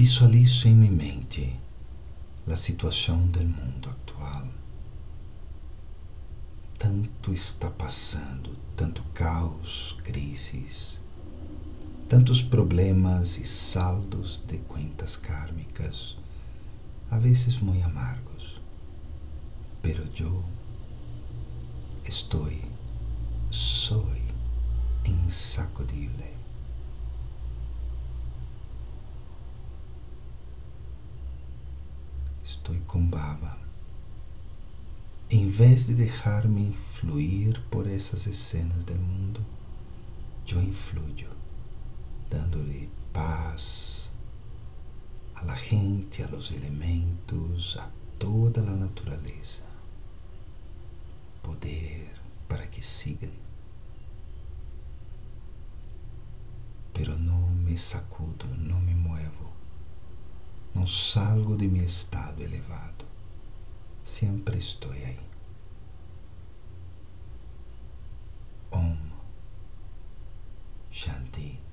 Visualizo em minha mente a situação do mundo atual. Tanto está passando, tanto caos, crises, tantos problemas e saldos de contas kármicas, a vezes muito amargos. Pero eu estou, sou insacudible. Estou com baba. Em vez de deixar-me influir por essas escenas do mundo, eu influyo, dando-lhe paz a la gente, a los elementos, a toda a natureza. Poder para que sigam. Pero não me sacudo, não me muevo. Salgo de meu estado elevado. Sempre estou aí. Om Shanti.